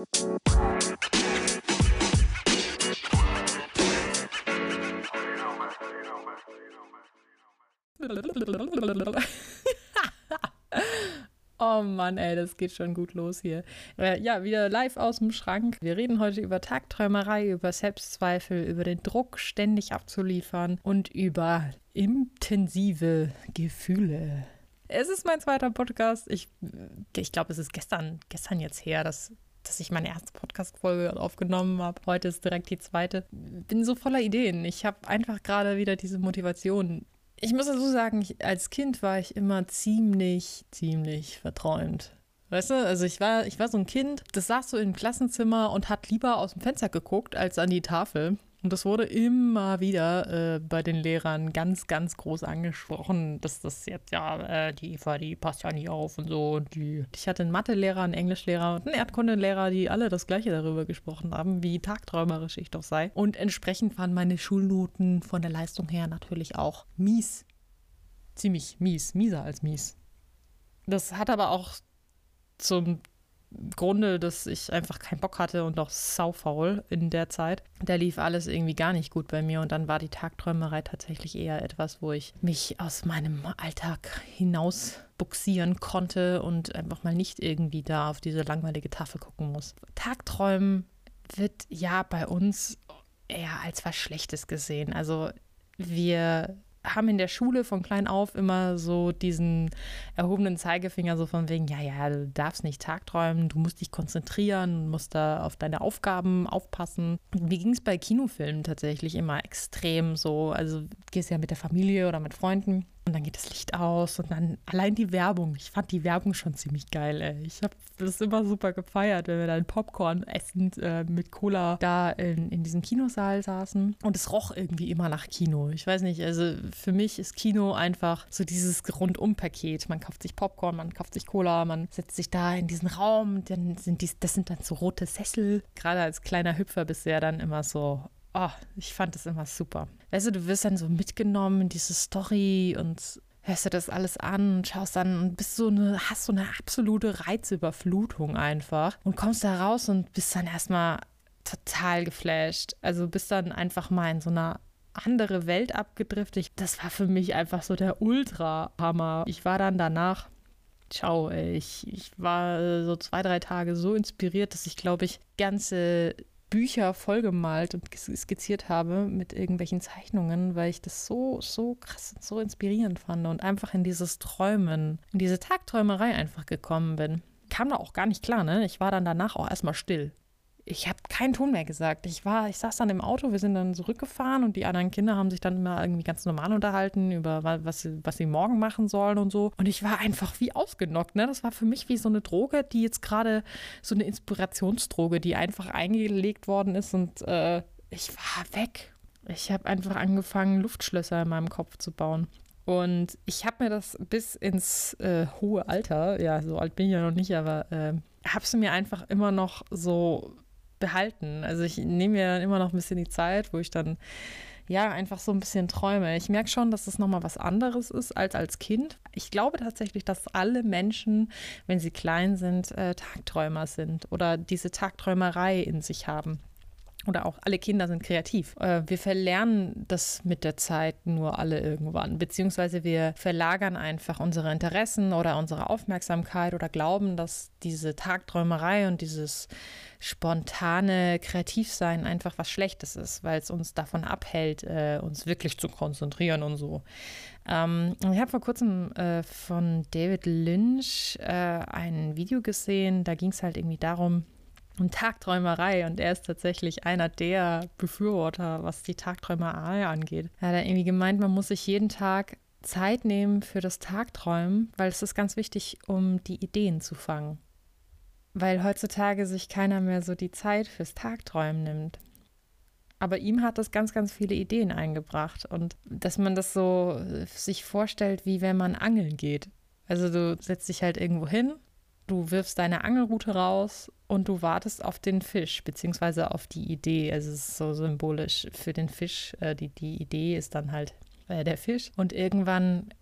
Oh Mann, ey, das geht schon gut los hier. Äh, ja, wieder live aus dem Schrank. Wir reden heute über Tagträumerei, über Selbstzweifel, über den Druck, ständig abzuliefern und über intensive Gefühle. Es ist mein zweiter Podcast. Ich, ich glaube, es ist gestern, gestern jetzt her, dass, dass ich meine erste Podcast-Folge aufgenommen habe. Heute ist direkt die zweite. Bin so voller Ideen. Ich habe einfach gerade wieder diese Motivation, ich muss dazu sagen, ich, als Kind war ich immer ziemlich, ziemlich verträumt. Weißt du, also ich war, ich war so ein Kind, das saß so im Klassenzimmer und hat lieber aus dem Fenster geguckt als an die Tafel. Und das wurde immer wieder äh, bei den Lehrern ganz, ganz groß angesprochen, dass das jetzt ja, äh, die Eva, die passt ja nie auf und so. Und die, ich hatte einen Mathelehrer, einen Englischlehrer und einen Erdkundelehrer, die alle das Gleiche darüber gesprochen haben, wie tagträumerisch ich doch sei. Und entsprechend waren meine Schulnoten von der Leistung her natürlich auch mies. Ziemlich mies, mieser als mies. Das hat aber auch zum Grunde, dass ich einfach keinen Bock hatte und auch saufaul in der Zeit. Da lief alles irgendwie gar nicht gut bei mir und dann war die Tagträumerei tatsächlich eher etwas, wo ich mich aus meinem Alltag hinaus buxieren konnte und einfach mal nicht irgendwie da auf diese langweilige Tafel gucken muss. Tagträumen wird ja bei uns eher als was Schlechtes gesehen. Also wir haben in der Schule von klein auf immer so diesen erhobenen Zeigefinger, so von wegen, ja, ja, du darfst nicht tagträumen, du musst dich konzentrieren, musst da auf deine Aufgaben aufpassen. Mir ging es bei Kinofilmen tatsächlich immer extrem so. Also gehst ja mit der Familie oder mit Freunden und dann geht das Licht aus und dann allein die Werbung. Ich fand die Werbung schon ziemlich geil, ey. Ich habe das immer super gefeiert, wenn wir dann Popcorn essend äh, mit Cola da in, in diesem Kinosaal saßen. Und es roch irgendwie immer nach Kino. Ich weiß nicht, also für mich ist Kino einfach so dieses Rundum-Paket. Man kauft sich Popcorn, man kauft sich Cola, man setzt sich da in diesen Raum, dann sind dies, das sind dann so rote Sessel. Gerade als kleiner Hüpfer ja dann immer so, oh, ich fand das immer super. Weißt du, du wirst dann so mitgenommen in diese Story und hörst dir das alles an und schaust dann und bist so eine, hast so eine absolute Reizüberflutung einfach und kommst da raus und bist dann erstmal total geflasht. Also bist dann einfach mal in so einer andere Welt abgedriftet. Das war für mich einfach so der Ultra-Hammer. Ich war dann danach ciao. Ich, ich war so zwei, drei Tage so inspiriert, dass ich, glaube ich, ganze Bücher vollgemalt und skizziert habe mit irgendwelchen Zeichnungen, weil ich das so, so krass und so inspirierend fand und einfach in dieses Träumen, in diese Tagträumerei einfach gekommen bin. Kam da auch gar nicht klar, ne? Ich war dann danach auch erstmal still ich habe keinen Ton mehr gesagt. Ich war, ich saß dann im Auto, wir sind dann zurückgefahren und die anderen Kinder haben sich dann immer irgendwie ganz normal unterhalten über was, was sie morgen machen sollen und so. Und ich war einfach wie ausgenockt. Ne? Das war für mich wie so eine Droge, die jetzt gerade so eine Inspirationsdroge, die einfach eingelegt worden ist und äh, ich war weg. Ich habe einfach angefangen, Luftschlösser in meinem Kopf zu bauen. Und ich habe mir das bis ins äh, hohe Alter, ja, so alt bin ich ja noch nicht, aber äh, habe es mir einfach immer noch so behalten. Also ich nehme mir dann immer noch ein bisschen die Zeit, wo ich dann ja einfach so ein bisschen träume. Ich merke schon, dass das nochmal was anderes ist als als Kind. Ich glaube tatsächlich, dass alle Menschen, wenn sie klein sind, äh, Tagträumer sind oder diese Tagträumerei in sich haben oder auch alle Kinder sind kreativ. Äh, wir verlernen das mit der Zeit nur alle irgendwann, beziehungsweise wir verlagern einfach unsere Interessen oder unsere Aufmerksamkeit oder glauben, dass diese Tagträumerei und dieses spontane Kreativsein einfach was Schlechtes ist, weil es uns davon abhält, äh, uns wirklich zu konzentrieren und so. Ähm, ich habe vor kurzem äh, von David Lynch ein Video gesehen, da ging es halt irgendwie darum, und Tagträumerei. Und er ist tatsächlich einer der Befürworter, was die Tagträumerei angeht. Er hat irgendwie gemeint, man muss sich jeden Tag Zeit nehmen für das Tagträumen, weil es ist ganz wichtig, um die Ideen zu fangen. Weil heutzutage sich keiner mehr so die Zeit fürs Tagträumen nimmt. Aber ihm hat das ganz, ganz viele Ideen eingebracht. Und dass man das so sich vorstellt, wie wenn man angeln geht. Also du setzt dich halt irgendwo hin, du wirfst deine Angelrute raus und du wartest auf den Fisch, beziehungsweise auf die Idee. Also es ist so symbolisch für den Fisch. Äh, die, die Idee ist dann halt äh, der Fisch. Und irgendwann,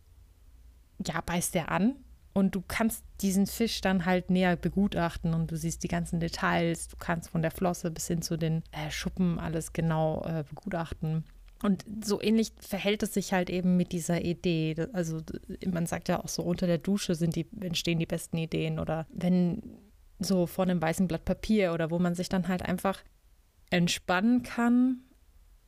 ja, beißt der an Und du kannst diesen Fisch dann halt näher begutachten und du siehst die ganzen Details. Du kannst von der Flosse bis hin zu den äh, Schuppen alles genau äh, begutachten. Und so ähnlich verhält es sich halt eben mit dieser Idee. Also man sagt ja auch so, unter der Dusche sind die, entstehen die besten Ideen oder wenn so vor einem weißen Blatt Papier oder wo man sich dann halt einfach entspannen kann,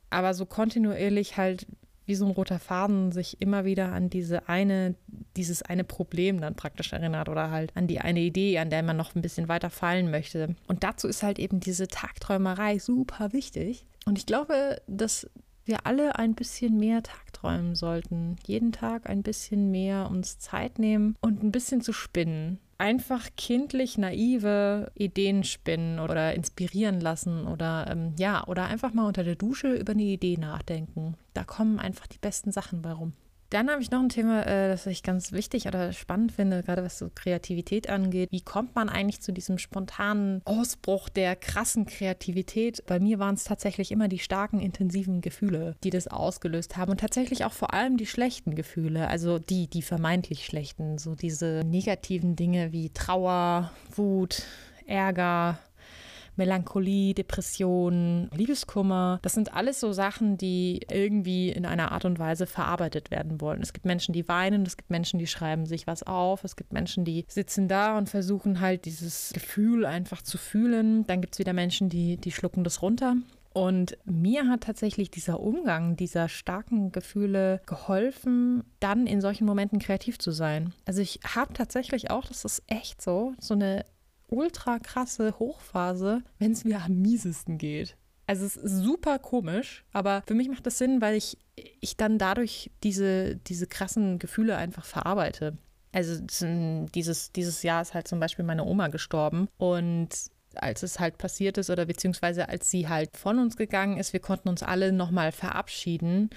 aber so kontinuierlich halt wie so ein roter Faden sich immer wieder an diese eine, dieses eine Problem dann praktisch erinnert oder halt an die eine Idee, an der man noch ein bisschen weiter fallen möchte. Und dazu ist halt eben diese Tagträumerei super wichtig. Und ich glaube, dass wir alle ein bisschen mehr tagträumen sollten. Jeden Tag ein bisschen mehr uns Zeit nehmen und ein bisschen zu spinnen. Einfach kindlich naive Ideen spinnen oder inspirieren lassen oder ähm, ja, oder einfach mal unter der Dusche über eine Idee nachdenken. Da kommen einfach die besten Sachen bei rum. Dann habe ich noch ein Thema, äh, das ich ganz wichtig oder spannend finde, gerade was so Kreativität angeht. Wie kommt man eigentlich zu diesem spontanen Ausbruch der krassen Kreativität? Bei mir waren es tatsächlich immer die starken, intensiven Gefühle, die das ausgelöst haben und tatsächlich auch vor allem die schlechten Gefühle, also die, die vermeintlich schlechten, so diese negativen Dinge wie Trauer, Wut, Ärger, Melancholie, Depression, Liebeskummer. Das sind alles so Sachen, die irgendwie in einer Art und Weise verarbeitet werden wollen. Es gibt Menschen, die weinen, es gibt Menschen, die schreiben sich was auf, es gibt Menschen, die sitzen da und versuchen halt dieses Gefühl einfach zu fühlen. Dann gibt es wieder Menschen, die, die schlucken das runter. Und mir hat tatsächlich dieser Umgang dieser starken Gefühle geholfen, dann in solchen Momenten kreativ zu sein. Also ich habe tatsächlich auch, das ist echt so, so eine ultra krasse Hochphase, wenn es mir am miesesten geht. Also es ist super komisch, aber für mich macht das Sinn, weil ich, ich dann dadurch diese, diese krassen Gefühle einfach verarbeite. Also dieses, dieses Jahr ist halt zum Beispiel meine Oma gestorben und als es halt passiert ist oder beziehungsweise als sie halt von uns gegangen ist, wir konnten uns alle nochmal verabschieden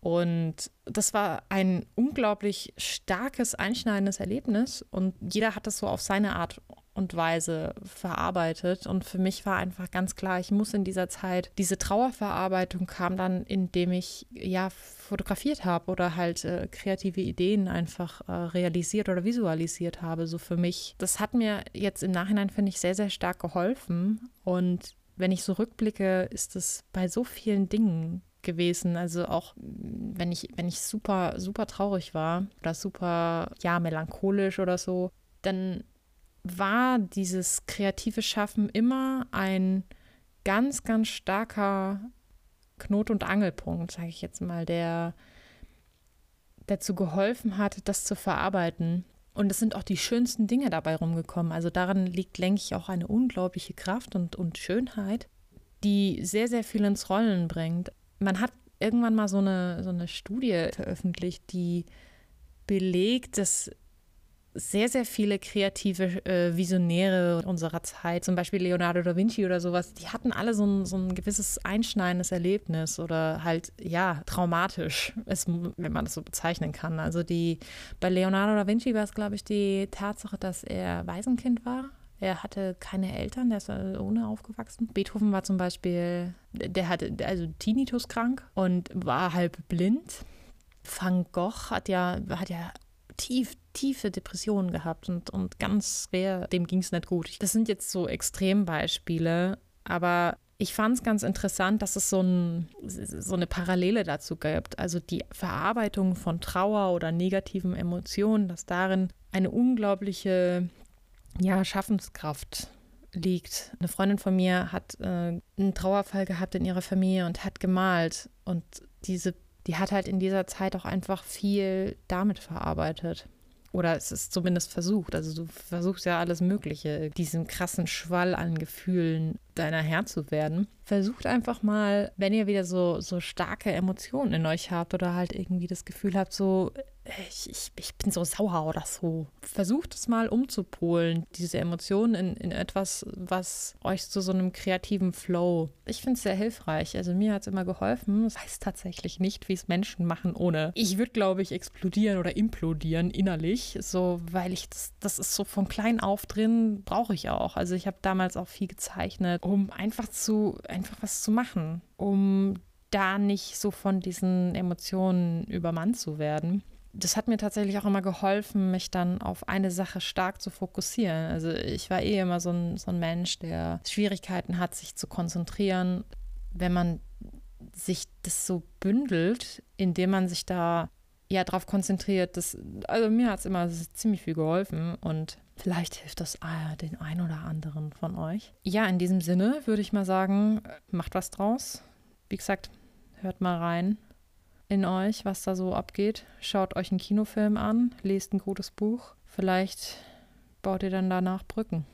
und das war ein unglaublich starkes, einschneidendes Erlebnis und jeder hat das so auf seine Art und Weise verarbeitet. Und für mich war einfach ganz klar, ich muss in dieser Zeit, diese Trauerverarbeitung kam dann, indem ich ja fotografiert habe oder halt äh, kreative Ideen einfach äh, realisiert oder visualisiert habe. So für mich, das hat mir jetzt im Nachhinein, finde ich, sehr, sehr stark geholfen. Und wenn ich so rückblicke, ist es bei so vielen Dingen gewesen. Also auch wenn ich, wenn ich super, super traurig war oder super, ja, melancholisch oder so, dann war dieses kreative Schaffen immer ein ganz, ganz starker Knot- und Angelpunkt, sage ich jetzt mal, der dazu geholfen hat, das zu verarbeiten. Und es sind auch die schönsten Dinge dabei rumgekommen. Also daran liegt, denke ich, auch eine unglaubliche Kraft und, und Schönheit, die sehr, sehr viel ins Rollen bringt. Man hat irgendwann mal so eine, so eine Studie veröffentlicht, die belegt, dass sehr, sehr viele kreative äh, Visionäre unserer Zeit, zum Beispiel Leonardo da Vinci oder sowas, die hatten alle so ein, so ein gewisses einschneidendes Erlebnis oder halt, ja, traumatisch, ist, wenn man das so bezeichnen kann. Also die, bei Leonardo da Vinci war es, glaube ich, die Tatsache, dass er Waisenkind war. Er hatte keine Eltern, der ist ohne aufgewachsen. Beethoven war zum Beispiel, der hatte also Tinnitus krank und war halb blind. Van Gogh hat ja, hat ja tief, tiefe Depressionen gehabt und, und ganz schwer, dem ging es nicht gut. Das sind jetzt so Extrembeispiele, aber ich fand es ganz interessant, dass es so, ein, so, eine Parallele dazu gibt. Also die Verarbeitung von Trauer oder negativen Emotionen, dass darin eine unglaubliche ja, Schaffenskraft liegt. Eine Freundin von mir hat äh, einen Trauerfall gehabt in ihrer Familie und hat gemalt. Und diese die hat halt in dieser Zeit auch einfach viel damit verarbeitet. Oder es ist zumindest versucht. Also du versuchst ja alles Mögliche, diesem krassen Schwall an Gefühlen deiner Herr zu werden. Versucht einfach mal, wenn ihr wieder so, so starke Emotionen in euch habt oder halt irgendwie das Gefühl habt, so, ich, ich, ich bin so sauer oder so. Versucht es mal umzupolen, diese Emotionen in, in etwas, was euch zu so einem kreativen Flow. Ich finde es sehr hilfreich. Also mir hat es immer geholfen. Das heißt tatsächlich nicht, wie es Menschen machen ohne. Ich würde, glaube ich, explodieren oder implodieren innerlich. So, weil ich das, das ist so von klein auf drin, brauche ich auch. Also ich habe damals auch viel gezeichnet, um einfach zu, einfach was zu machen, um da nicht so von diesen Emotionen übermannt zu werden. Das hat mir tatsächlich auch immer geholfen, mich dann auf eine Sache stark zu fokussieren. Also ich war eh immer so ein, so ein Mensch, der Schwierigkeiten hat, sich zu konzentrieren. Wenn man sich das so bündelt, indem man sich da ja darauf konzentriert, das, also mir hat es immer ziemlich viel geholfen und vielleicht hilft das ah, den ein oder anderen von euch. Ja, in diesem Sinne würde ich mal sagen, macht was draus. Wie gesagt, hört mal rein in euch, was da so abgeht. Schaut euch einen Kinofilm an, lest ein gutes Buch. Vielleicht baut ihr dann danach Brücken.